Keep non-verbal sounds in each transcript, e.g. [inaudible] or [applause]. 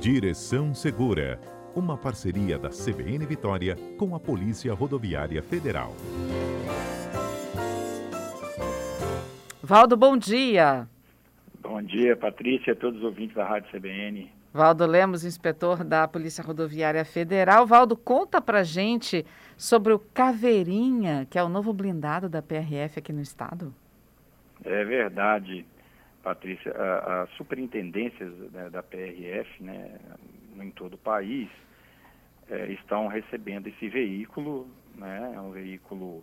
Direção Segura, uma parceria da CBN Vitória com a Polícia Rodoviária Federal. Valdo, bom dia. Bom dia, Patrícia, todos os ouvintes da Rádio CBN. Valdo Lemos, inspetor da Polícia Rodoviária Federal. Valdo, conta pra gente sobre o Caveirinha, que é o novo blindado da PRF aqui no estado. É verdade, Patrícia. As superintendências né, da PRF, né, em todo o país, é, estão recebendo esse veículo, né, é um veículo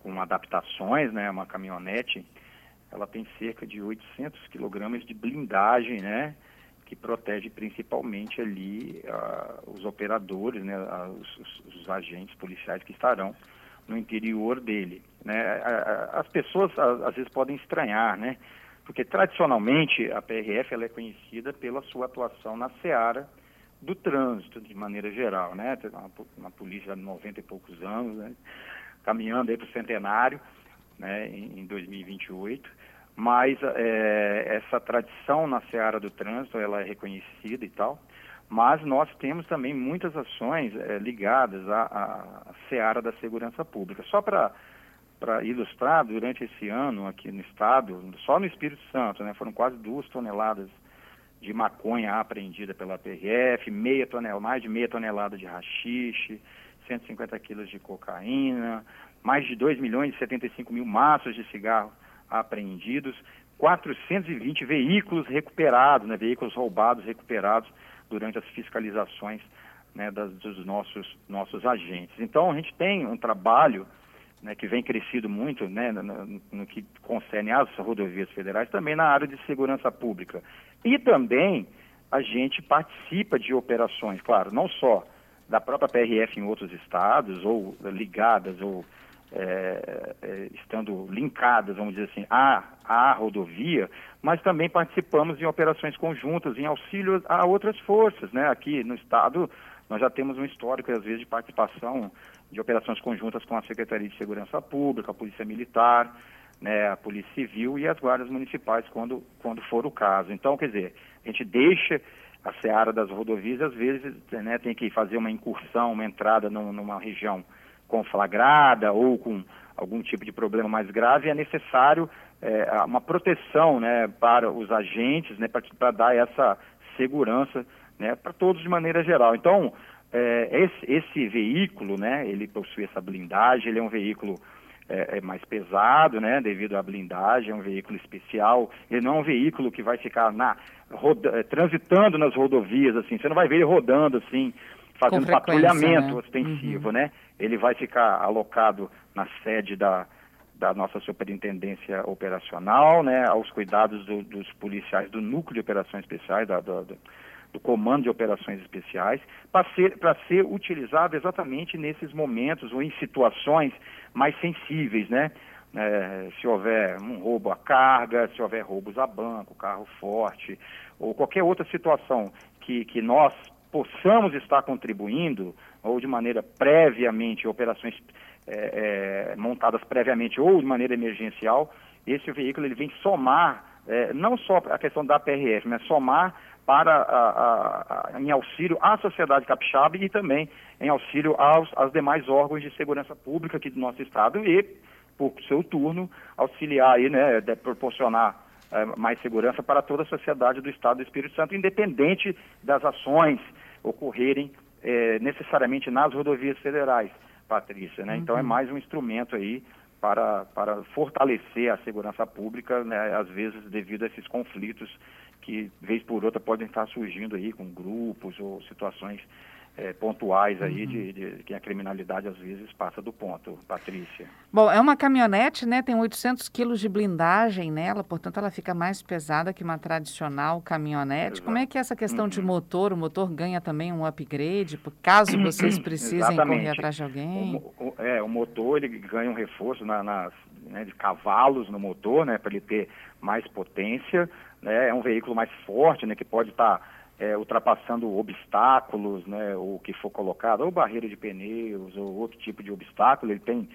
com adaptações, né, uma caminhonete. Ela tem cerca de 800 quilogramas de blindagem, né, que protege principalmente ali uh, os operadores, né, uh, os, os, agentes policiais que estarão no interior dele. Né? As pessoas às vezes podem estranhar, né? Porque tradicionalmente a PRF ela é conhecida pela sua atuação na seara do trânsito, de maneira geral. Né? Uma, uma polícia de 90 e poucos anos, né? caminhando para o centenário né? em, em 2028 mas é, essa tradição na seara do trânsito ela é reconhecida e tal, mas nós temos também muitas ações é, ligadas à, à, seara da segurança pública. Só para para ilustrar, durante esse ano aqui no estado, só no Espírito Santo, né, foram quase duas toneladas de maconha apreendida pela PRF, meia tonelada, mais de meia tonelada de rachixe, 150 quilos de cocaína, mais de 2 milhões e 75 mil maços de cigarro apreendidos, 420 veículos recuperados, né, veículos roubados recuperados durante as fiscalizações né, das, dos nossos, nossos agentes. Então, a gente tem um trabalho né, que vem crescido muito né, no, no, que concerne às rodovias federais, também na área de segurança pública. E também a gente participa de operações, claro, não só da própria PRF em outros estados, ou ligadas, ou é, é, estando linkadas, vamos dizer assim, à, à rodovia, mas também participamos em operações conjuntas, em auxílio a outras forças. Né? Aqui no Estado, nós já temos um histórico, às vezes, de participação de operações conjuntas com a Secretaria de Segurança Pública, a Polícia Militar, né, a Polícia Civil e as guardas municipais, quando, quando for o caso. Então, quer dizer, a gente deixa a seara das rodovias, às vezes né, tem que fazer uma incursão, uma entrada no, numa região conflagrada ou com algum tipo de problema mais grave, é necessário é, uma proteção né, para os agentes, né, para dar essa segurança né, para todos de maneira geral. Então, é, esse, esse, veículo, né, ele possui essa blindagem, ele é um veículo é, é mais pesado, né, devido à blindagem, é um veículo especial, ele não é um veículo que vai ficar na, roda, é, transitando nas rodovias, assim, você não vai ver ele rodando, assim, fazendo patrulhamento né? ostensivo, uhum. né? Ele vai ficar alocado na sede da, da nossa superintendência operacional, né? Aos cuidados do, dos policiais do núcleo de operações especiais, da, do, do comando de operações especiais, para ser, ser utilizado exatamente nesses momentos ou em situações mais sensíveis, né? É, se houver um roubo à carga, se houver roubos a banco, carro forte, ou qualquer outra situação que, que nós possamos estar contribuindo, ou de maneira previamente, operações é, é, montadas previamente ou de maneira emergencial, esse veículo ele vem somar, é, não só a questão da PRF, mas somar para a, a, em auxílio à sociedade capixaba e também em auxílio aos, aos demais órgãos de segurança pública aqui do nosso estado e, por seu turno, auxiliar aí, né, de proporcionar é, mais segurança para toda a sociedade do Estado do Espírito Santo, independente das ações ocorrerem é, necessariamente nas rodovias federais, Patrícia. Né? Uhum. Então é uhum. mais um instrumento aí para, para fortalecer a segurança pública, né, às vezes devido a esses conflitos que, vez por outra, podem estar surgindo aí com grupos ou situações é, pontuais aí uhum. de, de, que a criminalidade às vezes passa do ponto, Patrícia. Bom, é uma caminhonete, né? Tem 800 quilos de blindagem nela, portanto ela fica mais pesada que uma tradicional caminhonete. Exato. Como é que é essa questão uhum. de motor? O motor ganha também um upgrade, caso [coughs] vocês precisem Exatamente. correr atrás de alguém? O, o, é, o motor ele ganha um reforço na, nas, né, de cavalos no motor, né? Para ele ter mais potência. Né? É um veículo mais forte, né? Que pode estar... Tá é, ultrapassando obstáculos, né, o que for colocado, ou barreira de pneus, ou outro tipo de obstáculo, ele tem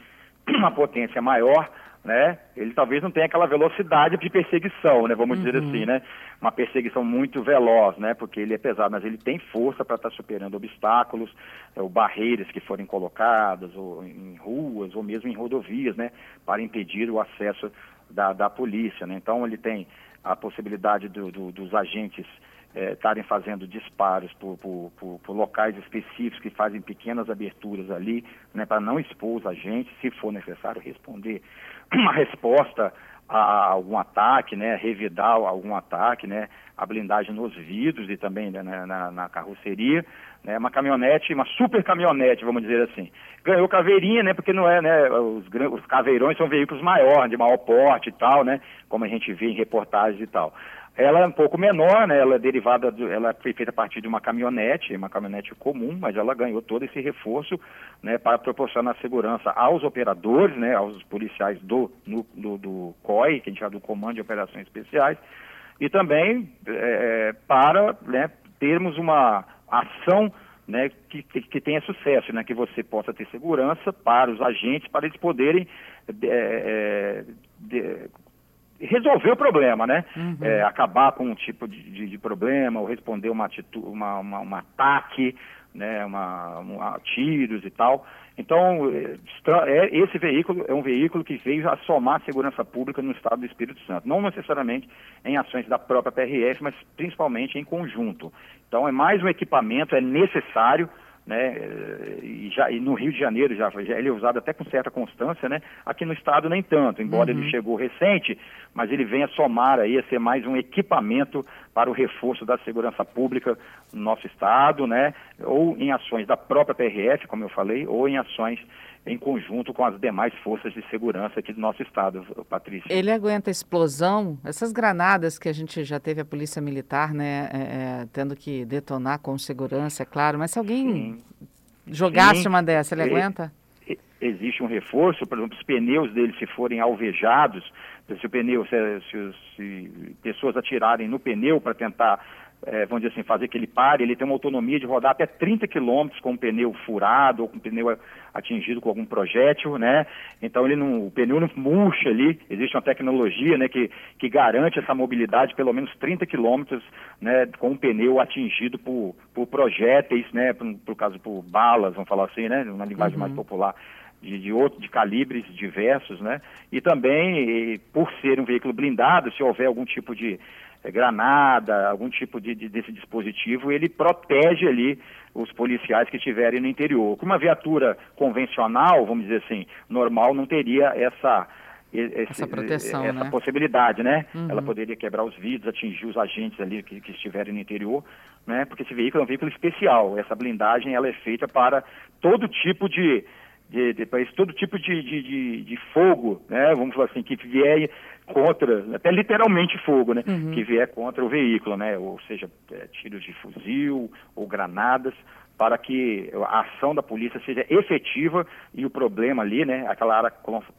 [clears throat] uma potência maior, né? Ele talvez não tenha aquela velocidade de perseguição, né? Vamos uhum. dizer assim, né? Uma perseguição muito veloz, né? Porque ele é pesado, mas ele tem força para estar tá superando obstáculos, ou barreiras que forem colocadas, ou em ruas, ou mesmo em rodovias, né? Para impedir o acesso da, da polícia, né? Então ele tem a possibilidade do, do, dos agentes estarem é, fazendo disparos por, por, por, por, locais específicos que fazem pequenas aberturas ali, né, para não expor os agentes, se for necessário responder [clears throat] uma resposta a algum ataque, né, revidar algum ataque, né, a blindagem nos vidros e também né, na, na, carroceria, né, uma caminhonete, uma super caminhonete, vamos dizer assim. Ganhou caveirinha, né, porque não é, né, os, os caveirões são veículos maiores, de maior porte e tal, né, como a gente vê em reportagens e tal. Ela é um pouco menor, né? Ela é derivada, do, ela foi feita a partir de uma caminhonete, uma caminhonete comum, mas ela ganhou todo esse reforço, né, para proporcionar segurança aos operadores, né, aos policiais do, no, do, do COI, que a gente chama do Comando de Operações Especiais, e também é, para né, termos uma ação né, que, que, que, tenha sucesso, né, que você possa ter segurança para os agentes, para eles poderem é, é de, resolver o problema, né? Uhum. É, acabar com um tipo de, de, de, problema, ou responder uma atitude, uma, uma, um ataque, né? Uma, uma, tiros e tal. Então, é, é, esse veículo é um veículo que veio a somar segurança pública no estado do Espírito Santo. Não necessariamente em ações da própria PRF, mas principalmente em conjunto. Então, é mais um equipamento, é necessário né? E, já, e no Rio de Janeiro já, já, ele é usado até com certa constância, né? Aqui no estado nem tanto, embora uhum. ele chegou recente, mas ele vem a somar aí a ser mais um equipamento para o reforço da segurança pública no nosso estado, né? Ou em ações da própria PRF, como eu falei, ou em ações em conjunto com as demais forças de segurança aqui do nosso estado, Patrícia. Ele aguenta explosão? Essas granadas que a gente já teve a polícia militar, né, é, é, tendo que detonar com segurança, é claro, mas se alguém Sim. jogasse Sim. uma dessa, ele aguenta? Existe um reforço, por exemplo, os pneus dele se forem alvejados, se o pneu, se, se, se pessoas atirarem no pneu para tentar é, vamos dizer assim, fazer que ele pare, ele tem uma autonomia de rodar até 30 quilômetros com um pneu furado ou com um pneu atingido com algum projétil, né? Então ele não, o pneu não murcha ali, existe uma tecnologia, né, que, que garante essa mobilidade pelo menos 30 quilômetros, né, com um pneu atingido por, por projéteis, né, por, por caso por balas, vamos falar assim, né, uma linguagem uhum. mais popular. De, de, outro, de calibres diversos, né? E também, e, por ser um veículo blindado, se houver algum tipo de, granada, algum tipo de, de, desse dispositivo, ele protege ali os policiais que estiverem no interior. Com uma viatura convencional, vamos dizer assim, normal, não teria essa esse, essa proteção, essa né? possibilidade, né? Uhum. Ela poderia quebrar os vidros, atingir os agentes ali que, que, estiverem no interior, né? Porque esse veículo é um veículo especial. Essa blindagem ela é feita para todo tipo de, de, de para todo tipo de, de, de, de, fogo, né? Vamos falar assim, que vier contra, até literalmente fogo, né? Uhum. Que vier contra o veículo, né? Ou seja, é, tiros de fuzil ou granadas, para que a ação da polícia seja efetiva e o problema ali, né, aquela área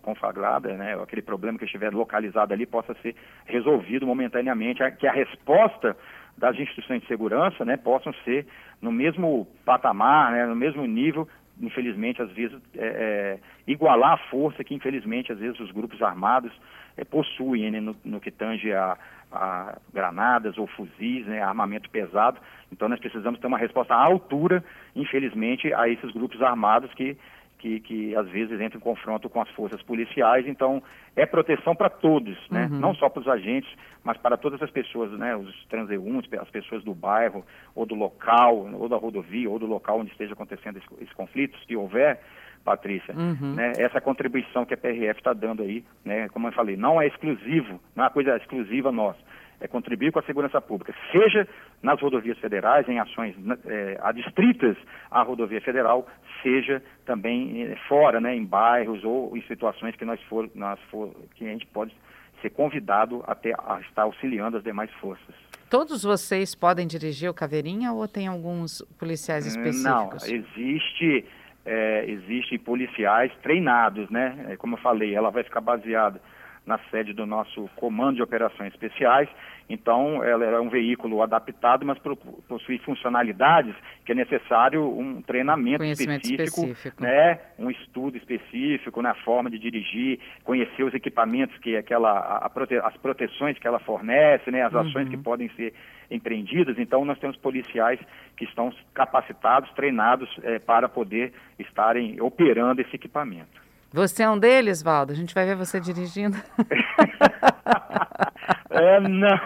conflagrada, né, aquele problema que estiver localizado ali possa ser resolvido momentaneamente, que a resposta das instituições de segurança, né, possam ser no mesmo patamar, né, no mesmo nível infelizmente, às vezes, é, é, igualar a força que, infelizmente, às vezes os grupos armados é, possuem né, no, no, que tange a, a, granadas ou fuzis, né, armamento pesado. Então, nós precisamos ter uma resposta à altura, infelizmente, a esses grupos armados que que, que às vezes entra em confronto com as forças policiais. Então, é proteção para todos, né? Uhum. não só para os agentes, mas para todas as pessoas, né? os transeuntes, as pessoas do bairro, ou do local, ou da rodovia, ou do local onde esteja acontecendo esse, esse conflito, se houver. Patrícia, uhum. né, essa contribuição que a PRF está dando aí, né, como eu falei, não é exclusivo, não é uma coisa exclusiva nossa é contribuir com a segurança pública, seja nas rodovias federais, em ações né, é, adstritas à rodovia federal, seja também é, fora, né, em bairros ou em situações que nós for, nós for, que a gente pode ser convidado até a estar auxiliando as demais forças. Todos vocês podem dirigir o Caveirinha ou tem alguns policiais específicos? Não, existe é, existem policiais treinados, né? É, como eu falei, ela vai ficar baseada na sede do nosso Comando de Operações Especiais. Então, ela é um veículo adaptado, mas possui funcionalidades que é necessário um treinamento específico, específico, né, um estudo específico na forma de dirigir, conhecer os equipamentos que aquela, a, as proteções que ela fornece, né, as ações que uhum. podem ser empreendidas. Então, nós temos policiais que estão capacitados, treinados é, para poder estarem operando esse equipamento. Você é um deles, Valdo? A gente vai ver você dirigindo. [laughs] é, não.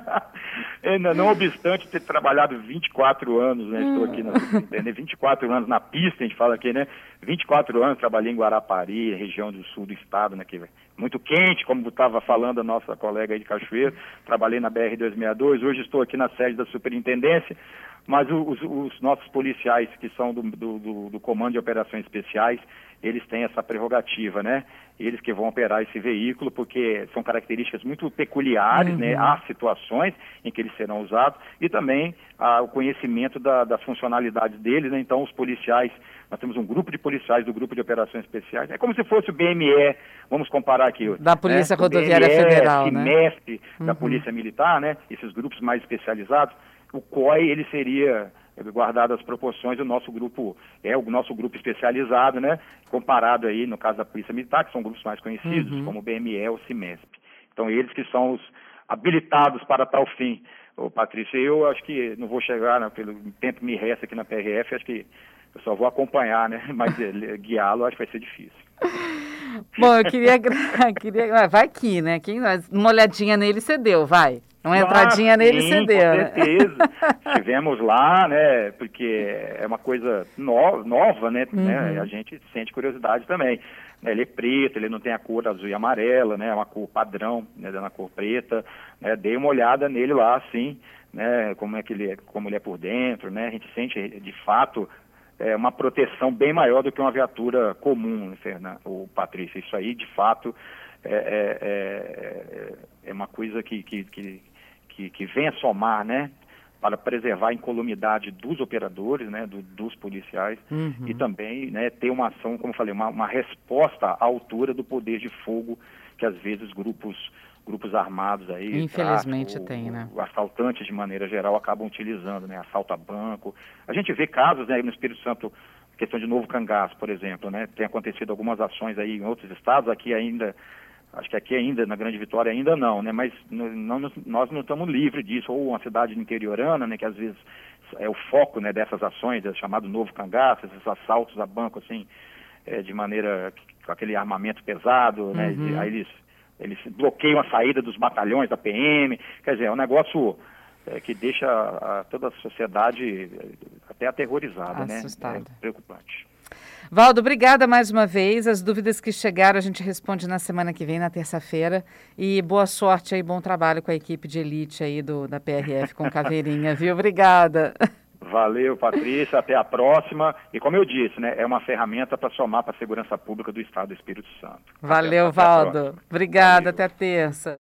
[laughs] Ainda não obstante ter trabalhado 24 anos, né? Estou aqui na 24 anos na pista, a gente fala aqui, né? 24 anos trabalhei em Guarapari, região do sul do estado, né? Que é muito quente, como estava falando a nossa colega aí de Cachoeiro. Trabalhei na BR-262, hoje estou aqui na sede da superintendência, mas os, os nossos policiais que são do, do, do Comando de Operações Especiais, eles têm essa prerrogativa, né? Eles que vão operar esse veículo, porque são características muito peculiares, né? uhum. né? Há situações em que eles serão usados e também ah, o conhecimento da, das funcionalidades deles, né? Então, os policiais, nós temos um grupo de policiais do Grupo de Operações Especiais, é como se fosse o BME, vamos comparar aqui. Da Polícia né? Rodoviária BME, Federal, CIMESP, né? da uhum. Polícia Militar, né? Esses grupos mais especializados. O COI, ele seria guardadas as proporções, o nosso grupo é o nosso grupo especializado, né? Comparado aí, no caso da Polícia Militar, que são grupos mais conhecidos, uhum. como o BME ou o CIMESP. Então, eles que são os habilitados para tal fim. Ô, Patrícia, eu acho que não vou chegar, né, pelo tempo que me resta aqui na PRF, acho que eu só vou acompanhar, né? [laughs] Mas eh, guiá-lo acho que vai ser difícil. Bom, eu queria, [laughs] queria. Vai aqui, né? Quem, uma olhadinha nele você deu, vai. Uma entradinha ah, nele sim, você deu. Com né? certeza. [laughs] Estivemos lá, né? Porque é uma coisa no, nova, né, uhum. né? A gente sente curiosidade também. Ele é preto, ele não tem a cor azul e amarela, né? É uma cor padrão, né? Na cor preta. Né? Dei uma olhada nele lá, assim, né? Como é que ele é, como ele é por dentro, né? A gente sente de fato é, uma proteção bem maior do que uma viatura comum, Fernando, o Patrícia. Isso aí, de fato, é, é, é, é uma coisa que, que, que, que, que vem a somar, né? Para preservar a incolumidade dos operadores, né, do, dos policiais, uhum. e também né, ter uma ação, como eu falei, uma, uma resposta à altura do poder de fogo que às vezes grupos grupos armados aí, infelizmente tráfico, tem, né? Assaltantes de maneira geral acabam utilizando, né? Assalto a banco. A gente vê casos né, no Espírito Santo, questão de novo cangaço, por exemplo, né? Tem acontecido algumas ações aí em outros estados, aqui ainda, acho que aqui ainda na Grande Vitória ainda não, né? Mas não, nós não estamos livres disso. Ou uma cidade interiorana, né? Que às vezes é o foco, né? Dessas ações, é chamado novo cangaço, esses assaltos a banco assim, é, de maneira com aquele armamento pesado, né? Uhum. Aí eles eles bloqueiam a saída dos batalhões da PM. Quer dizer, é um negócio é, que deixa a, toda a sociedade é, até aterrorizada, né? Assustada. né? É preocupante. Valdo, obrigada mais uma vez. As dúvidas que chegaram a gente responde na semana que vem, na terça-feira. E boa sorte aí, bom trabalho com a equipe de elite aí do, da PRF com Caveirinha, viu? Obrigada. Valeu, Patrícia. Até a próxima. E como eu disse, né, é uma ferramenta para somar para a segurança pública do Estado do Espírito Santo. Valeu, até, Valdo. Até Obrigada. Valeu. Até a terça.